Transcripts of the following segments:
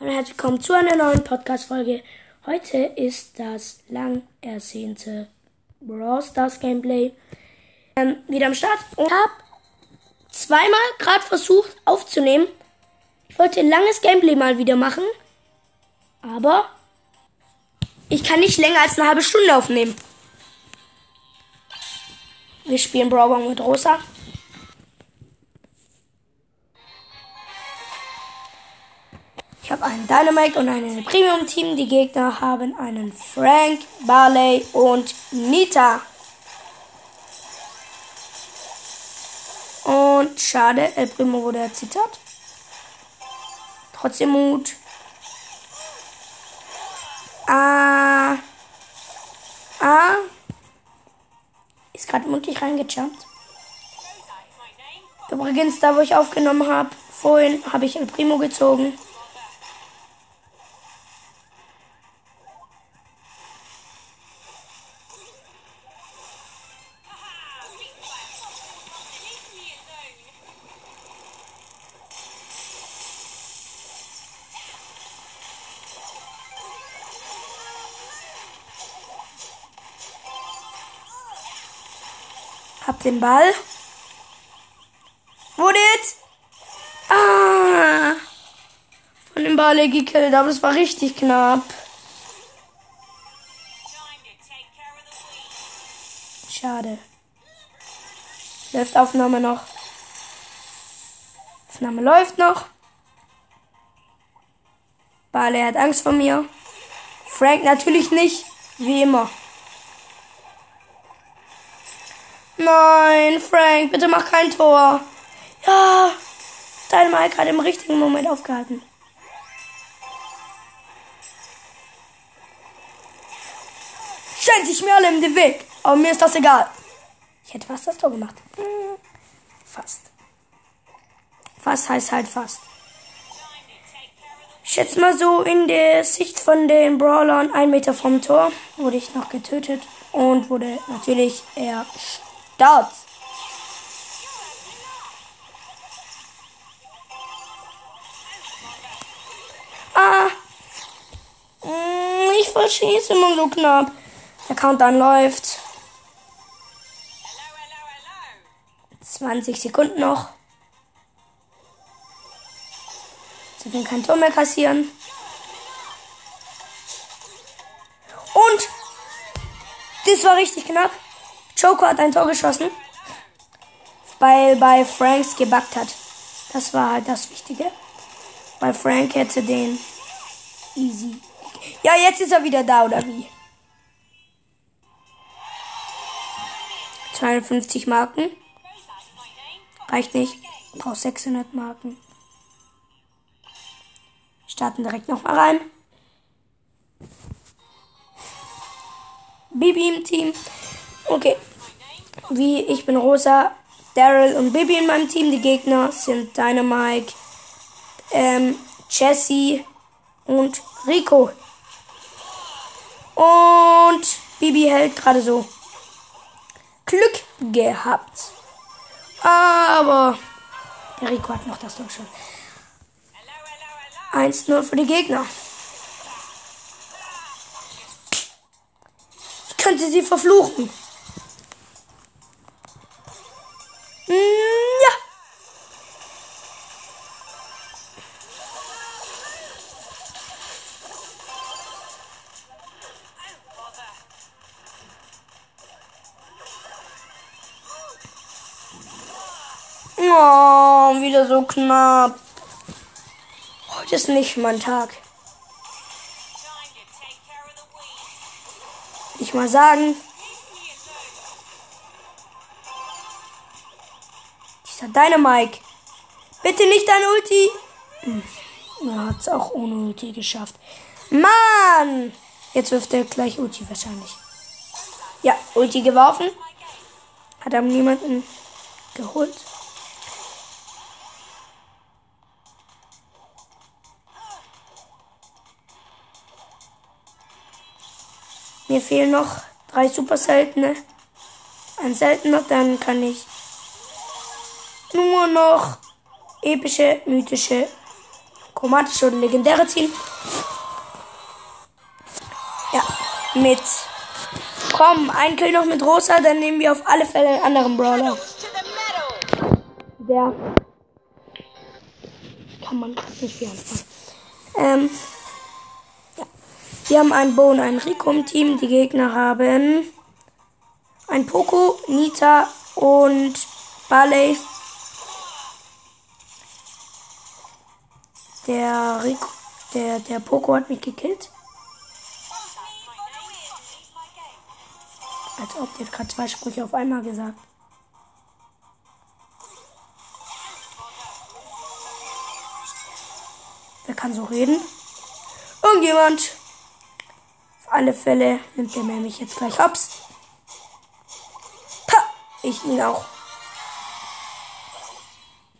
Hallo und herzlich willkommen zu einer neuen Podcast-Folge. Heute ist das lang ersehnte Brawl Stars Gameplay ähm, wieder am Start und habe zweimal gerade versucht aufzunehmen. Ich wollte ein langes Gameplay mal wieder machen, aber ich kann nicht länger als eine halbe Stunde aufnehmen. Wir spielen Brawl mit Rosa. Ich habe einen Dynamite und einen Premium-Team. Die Gegner haben einen Frank, Barley und Nita. Und schade, El Primo wurde erzittert. Trotzdem Mut. Ah. Ah. Ist gerade mutig reingejumpt. Übrigens, da wo ich aufgenommen habe, vorhin habe ich El Primo gezogen. Hab den Ball. Wurde jetzt. Ah! Von dem Ball gekillt, aber es war richtig knapp. Schade. Läuft Aufnahme noch. Aufnahme läuft noch. Barley hat Angst vor mir. Frank natürlich nicht. Wie immer. Nein, Frank, bitte mach kein Tor. Ja, dein Mike hat im richtigen Moment aufgehalten. Stellen sich mir alle im Weg. Aber mir ist das egal. Ich hätte fast das Tor gemacht. Hm, fast. Fast heißt halt fast. Ich schätze mal so in der Sicht von den Brawlern ein Meter vom Tor wurde ich noch getötet und wurde natürlich erstarrt. Ah, ich verschieße immer so knapp. Der Countdown läuft. 20 Sekunden noch. Sie werden kein Tor mehr kassieren. Und das war richtig knapp. Joker hat ein Tor geschossen, weil bei Franks gebackt hat. Das war halt das Wichtige. Bei Frank hätte den easy. Ja, jetzt ist er wieder da, oder wie? 250 Marken. Reicht nicht. Brauch 600 Marken. Starten direkt noch mal rein. Bibi im Team. Okay. Wie ich bin Rosa, Daryl und Bibi in meinem Team. Die Gegner sind Dynamite, ähm, Jesse und Rico. Und Bibi hält gerade so. Glück gehabt. Aber der Rico hat noch das Tor schon. 1-0 für die Gegner. Ich könnte sie verfluchen. Ja. Oh, wieder so knapp. Heute ist nicht mein Tag. Ich mal sagen. Dynamike. Bitte nicht dein Ulti. Hm, Er hat es auch ohne Ulti geschafft. Mann! Jetzt wirft er gleich Ulti wahrscheinlich. Ja, Ulti geworfen. Hat aber niemanden geholt. Mir fehlen noch drei super seltene. Ein seltener, dann kann ich nur noch epische, mythische chromatische oder legendäre ziehen. Ja, mit. Komm, ein Kill noch mit Rosa, dann nehmen wir auf alle Fälle einen anderen Brawler. Der kann man nicht viel anfangen. Ähm, ja. Wir haben einen Bo und einen Rico im Team. Die Gegner haben ein Poco, Nita und Barley. Der Rico, der, der Poco hat mich gekillt. Als ob der gerade zwei Sprüche auf einmal gesagt. Wer kann so reden? Irgendjemand. Auf alle Fälle nimmt der Mann mich jetzt gleich hops. Pa! Ich ihn auch.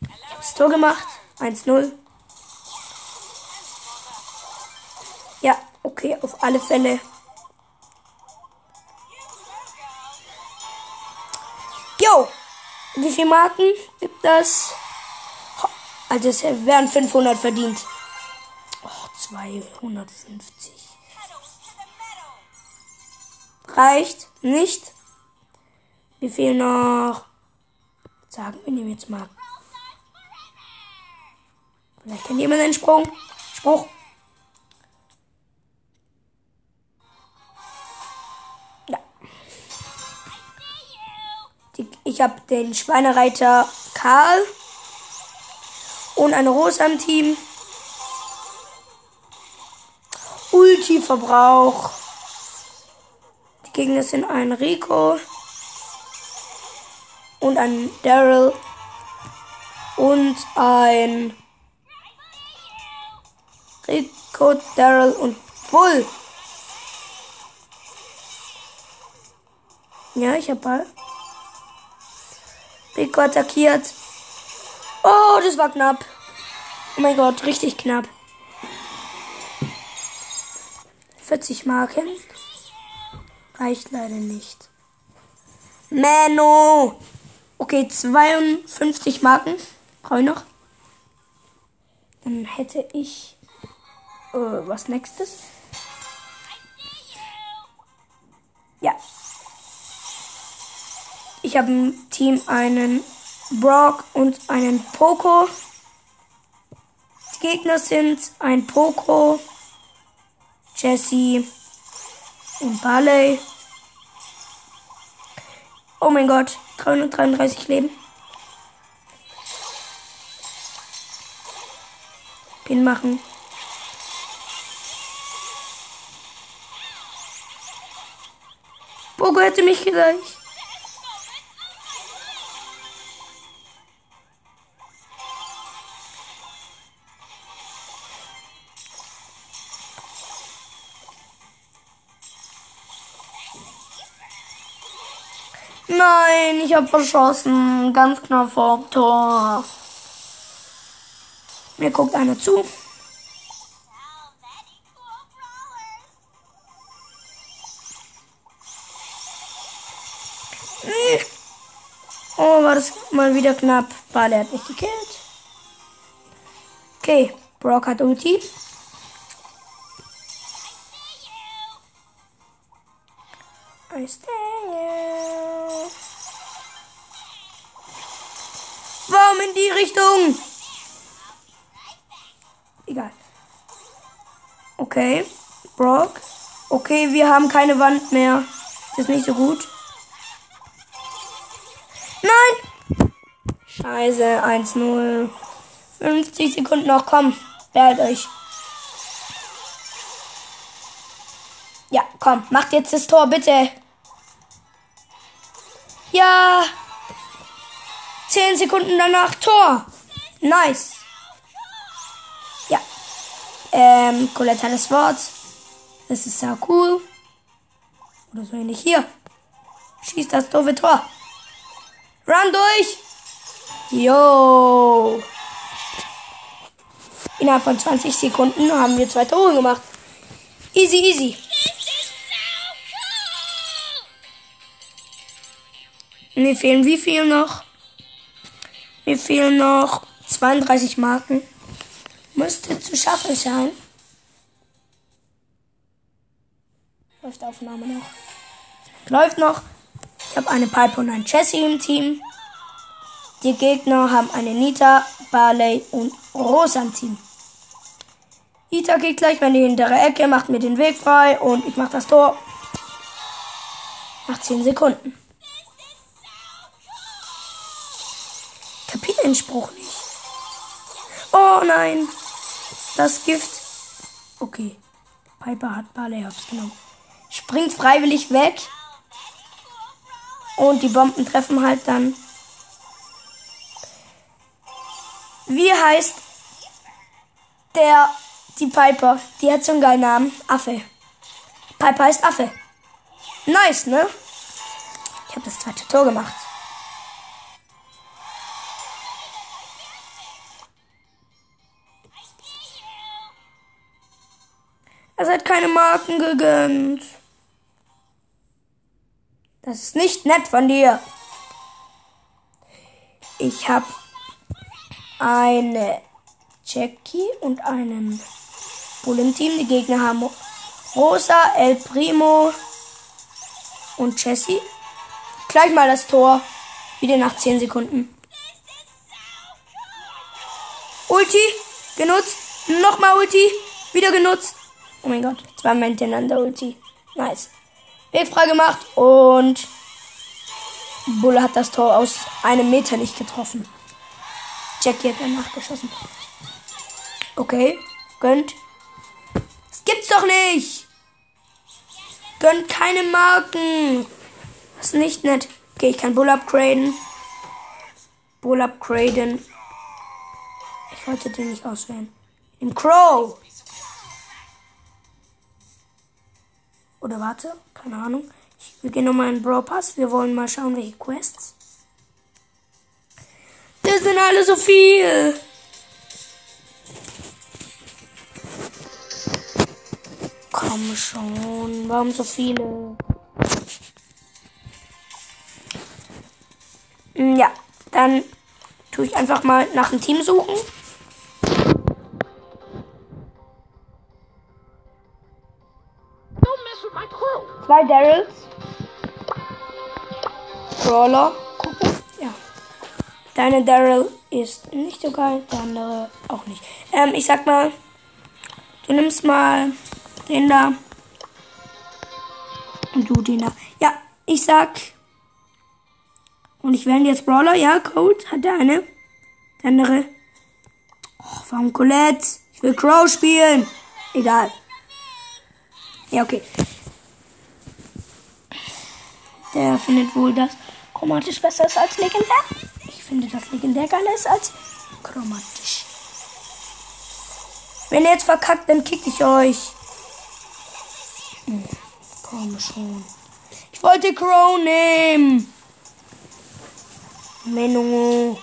Ich habe das Tor gemacht. 1-0. Okay, auf alle Fälle. Jo! Wie viele Marken gibt das? Also es wären 500 verdient. Oh, 250. Reicht nicht. Wie viel noch? Sagen wir nehmen jetzt mal. Vielleicht kennt jemand einen Sprung. Spruch. Die, ich habe den Schweinereiter Karl und eine Rose am Team. Ulti-Verbrauch. Die Gegner sind ein Rico und ein Daryl und ein Rico, Daryl und Bull. Ja, ich hab Ball. Rico attackiert. Oh, das war knapp. Oh mein Gott, richtig knapp. 40 Marken. Reicht leider nicht. Mano. Okay, 52 Marken. Brauche ich noch. Dann hätte ich äh, was nächstes. Ich habe im Team einen Brock und einen Poco. Die Gegner sind ein Poco, Jesse und Barley. Oh mein Gott, 333 Leben. Pin machen. Poco hätte mich gleich. Nein, ich habe verschossen. Ganz knapp vor Tor. Mir guckt einer zu. Oh, war das mal wieder knapp. Bale hat mich gekillt. Okay, Brock hat Ulti. I stay Richtung? Egal. Okay, Brock. Okay, wir haben keine Wand mehr. Ist nicht so gut. Nein! Scheiße, 1-0. 50 Sekunden noch, komm. Behalt euch. Ja, komm, macht jetzt das Tor, bitte. Ja. 10 Sekunden danach Tor. Nice. Ja. Ähm, Colette hat das Wort. Das ist sehr cool. Oder so ähnlich hier. Schießt das doofe Tor. Run durch. Yo. Innerhalb von 20 Sekunden haben wir zwei Tore gemacht. Easy, easy. Mir fehlen wie viel noch? Mir fehlen noch 32 Marken. Müsste zu schaffen sein. Läuft Aufnahme noch. Läuft noch. Ich habe eine Pipe und ein Jesse im Team. Die Gegner haben eine Nita, Barley und Rosa im Team. Nita geht gleich in die hintere Ecke, macht mir den Weg frei und ich mache das Tor. Nach 10 Sekunden. Den Spruch nicht. Oh nein. Das Gift. Okay. Piper hat Barley Hops genommen. Springt freiwillig weg. Und die Bomben treffen halt dann. Wie heißt der, die Piper? Die hat so einen geilen Namen. Affe. Piper heißt Affe. Nice, ne? Ich habe das zweite Tor gemacht. Es hat keine Marken gegönnt. Das ist nicht nett von dir. Ich habe eine Jackie und einen Bull im Team. Die Gegner haben Rosa, El Primo und Jessie. Gleich mal das Tor. Wieder nach 10 Sekunden. Ulti genutzt. Nochmal Ulti. Wieder genutzt. Oh mein Gott. Zweimal hintereinander Ulti. Nice. Weg frei gemacht und Bulle hat das Tor aus einem Meter nicht getroffen. Jackie hat danach geschossen. Okay, gönnt. Das gibt's doch nicht. Gönnt keine Marken. Das ist nicht nett. Okay, ich kann Bull upgraden. Bull upgraden. Ich wollte den nicht auswählen. Im Crow. Oder warte, keine Ahnung. Wir gehen nochmal in Brawl Pass. Wir wollen mal schauen, welche Quests. Das sind alle so viel. Komm schon, warum so viele? Hm, ja, dann tue ich einfach mal nach einem Team suchen. Zwei Daryls. Brawler. Ja. Deine Daryl ist nicht so geil, der andere auch nicht. Ähm, ich sag mal, du nimmst mal den da. Und du den da. Ja, ich sag. Und ich wähle jetzt Brawler. Ja, Cold hat der eine. Der andere. Oh, warum Colette? Ich will Crow spielen. Egal. Ja, okay. Der findet wohl, dass chromatisch besser ist als legendär. Ich finde, dass legendär geiler ist als chromatisch. Wenn ihr jetzt verkackt, dann kick ich euch. Hm, komm schon. Ich wollte Crow nehmen. Menno.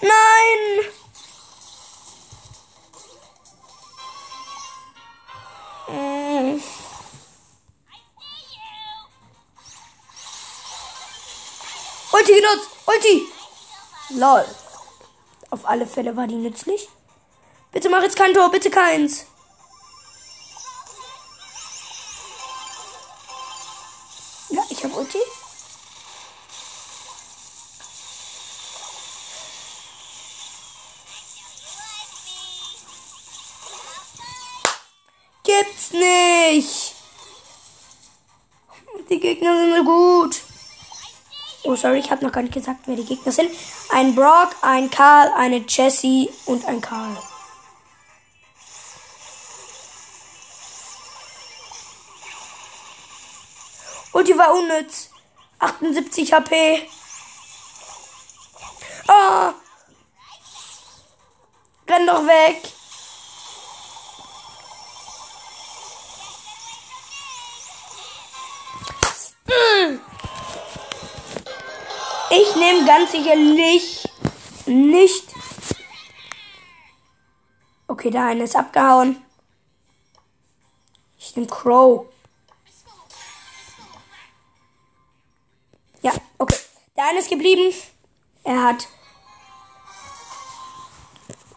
Nein! Ulti genutzt! Ulti! Lol. Auf alle Fälle war die nützlich. Bitte mach jetzt kein Tor, bitte keins. Ja, ich habe Ulti. Gibt's nicht. Die Gegner sind gut. Oh, sorry, ich habe noch gar nicht gesagt, wer die Gegner sind. Ein Brock, ein Karl, eine Jessie und ein Karl. Und die war unnütz. 78 HP. Ah! Renn doch weg. Nehme ganz sicherlich nicht. Okay, der eine ist abgehauen. Ich nehme Crow. Ja, okay. Der eine ist geblieben. Er hat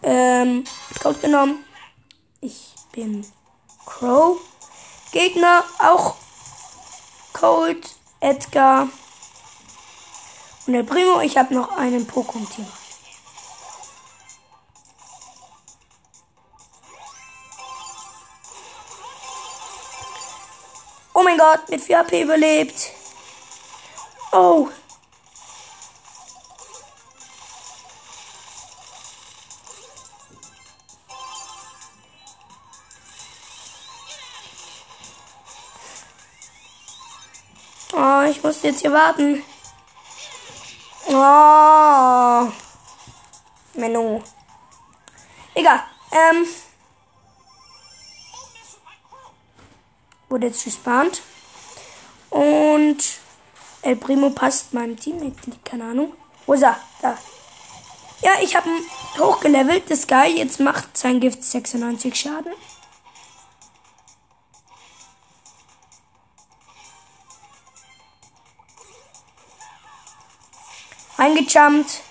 ähm, Code genommen. Ich bin Crow. Gegner auch Cold, Edgar und der Primo. Ich habe noch einen Pokémon-Team. Oh mein Gott, mit 4 HP überlebt. Oh. Oh, ich muss jetzt hier warten. Oh. Menno. Egal. Ähm. Wurde jetzt gespawnt. Und El Primo passt meinem Teammitglied, keine Ahnung. Wo ist er? Da. Ja, ich habe ihn hochgelevelt. Das Guy jetzt macht sein Gift 96 Schaden. Eingejumpt.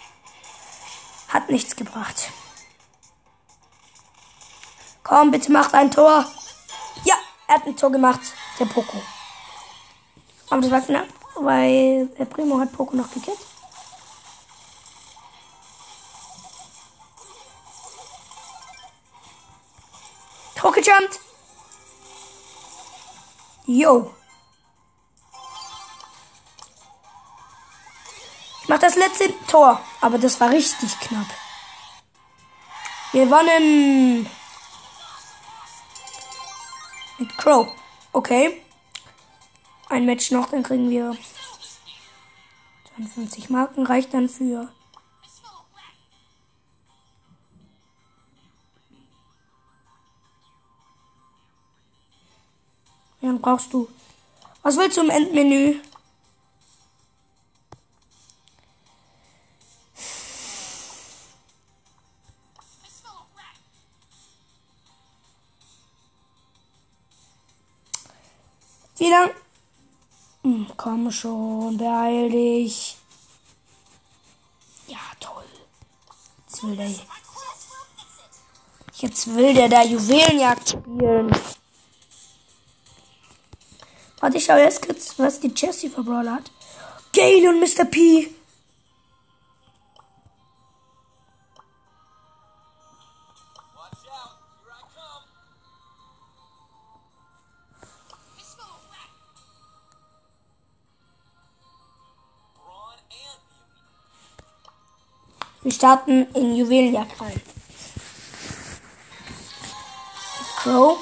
Hat nichts gebracht. Komm, bitte macht ein Tor. Ja, er hat ein Tor gemacht. Der Poco. Aber das war knapp, weil der Primo hat Poco noch gekillt. Hochgejumpt. Yo. Ich mach das letzte Tor, aber das war richtig knapp. Wir gewonnen. Mit Crow. Okay. Ein Match noch, dann kriegen wir 52 Marken. Reicht dann für Dann brauchst du. Was willst du im Endmenü? Wie lang? Hm, komm schon, beeil dich. Ja, toll. Jetzt will der. Jetzt will der da Juwelenjagd spielen. Warte, ich schau erst kurz, was die Jessie für Brawler hat. Gale und Mr. P. starten in Juwelenjagd rein. Crow.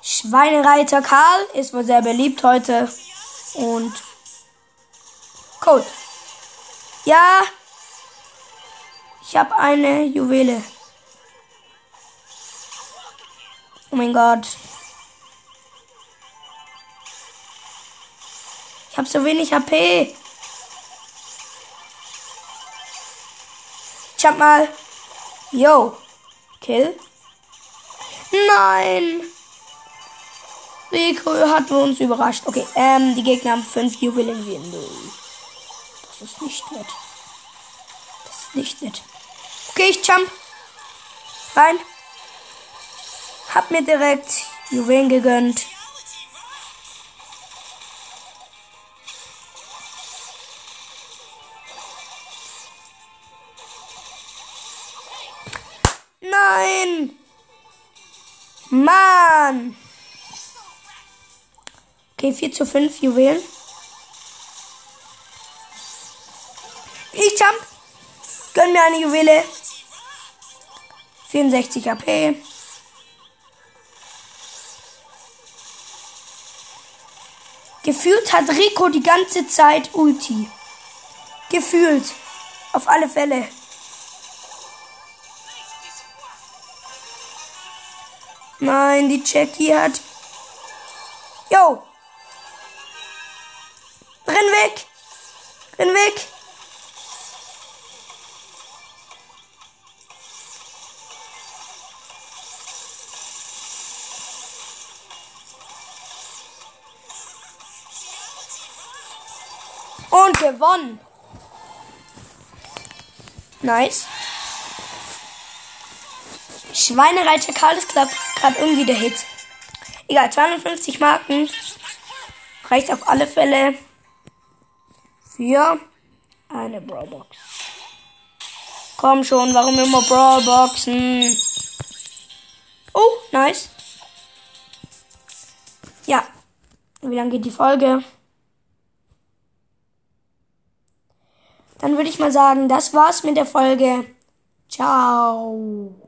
Schweinereiter Karl ist wohl sehr beliebt heute. Und Code. Ja. Ich habe eine Juwele. Oh mein Gott. Ich habe so wenig HP. Jump mal. Yo. Kill. Nein. Rico hat uns überrascht. Okay, ähm, die Gegner haben fünf Juwelen. Das ist nicht nett. Das ist nicht nett. Okay, ich jump. Rein. Hab mir direkt Juwelen gegönnt. Mann! Okay, 4 zu 5 Juwelen. Ich jump. Gönn mir eine Juwele. 64 AP. Gefühlt hat Rico die ganze Zeit Ulti. Gefühlt. Auf alle Fälle. Nein, die Jackie hat. Yo! Renn weg! Renn weg! Und gewonnen. Nice. Schweinereiter Karl ist gerade irgendwie der Hit. Egal, 250 Marken. Reicht auf alle Fälle für eine Brawlbox. Komm schon, warum immer Brawlboxen? Oh, nice. Ja. Wie lange geht die Folge? Dann würde ich mal sagen, das war's mit der Folge. Ciao.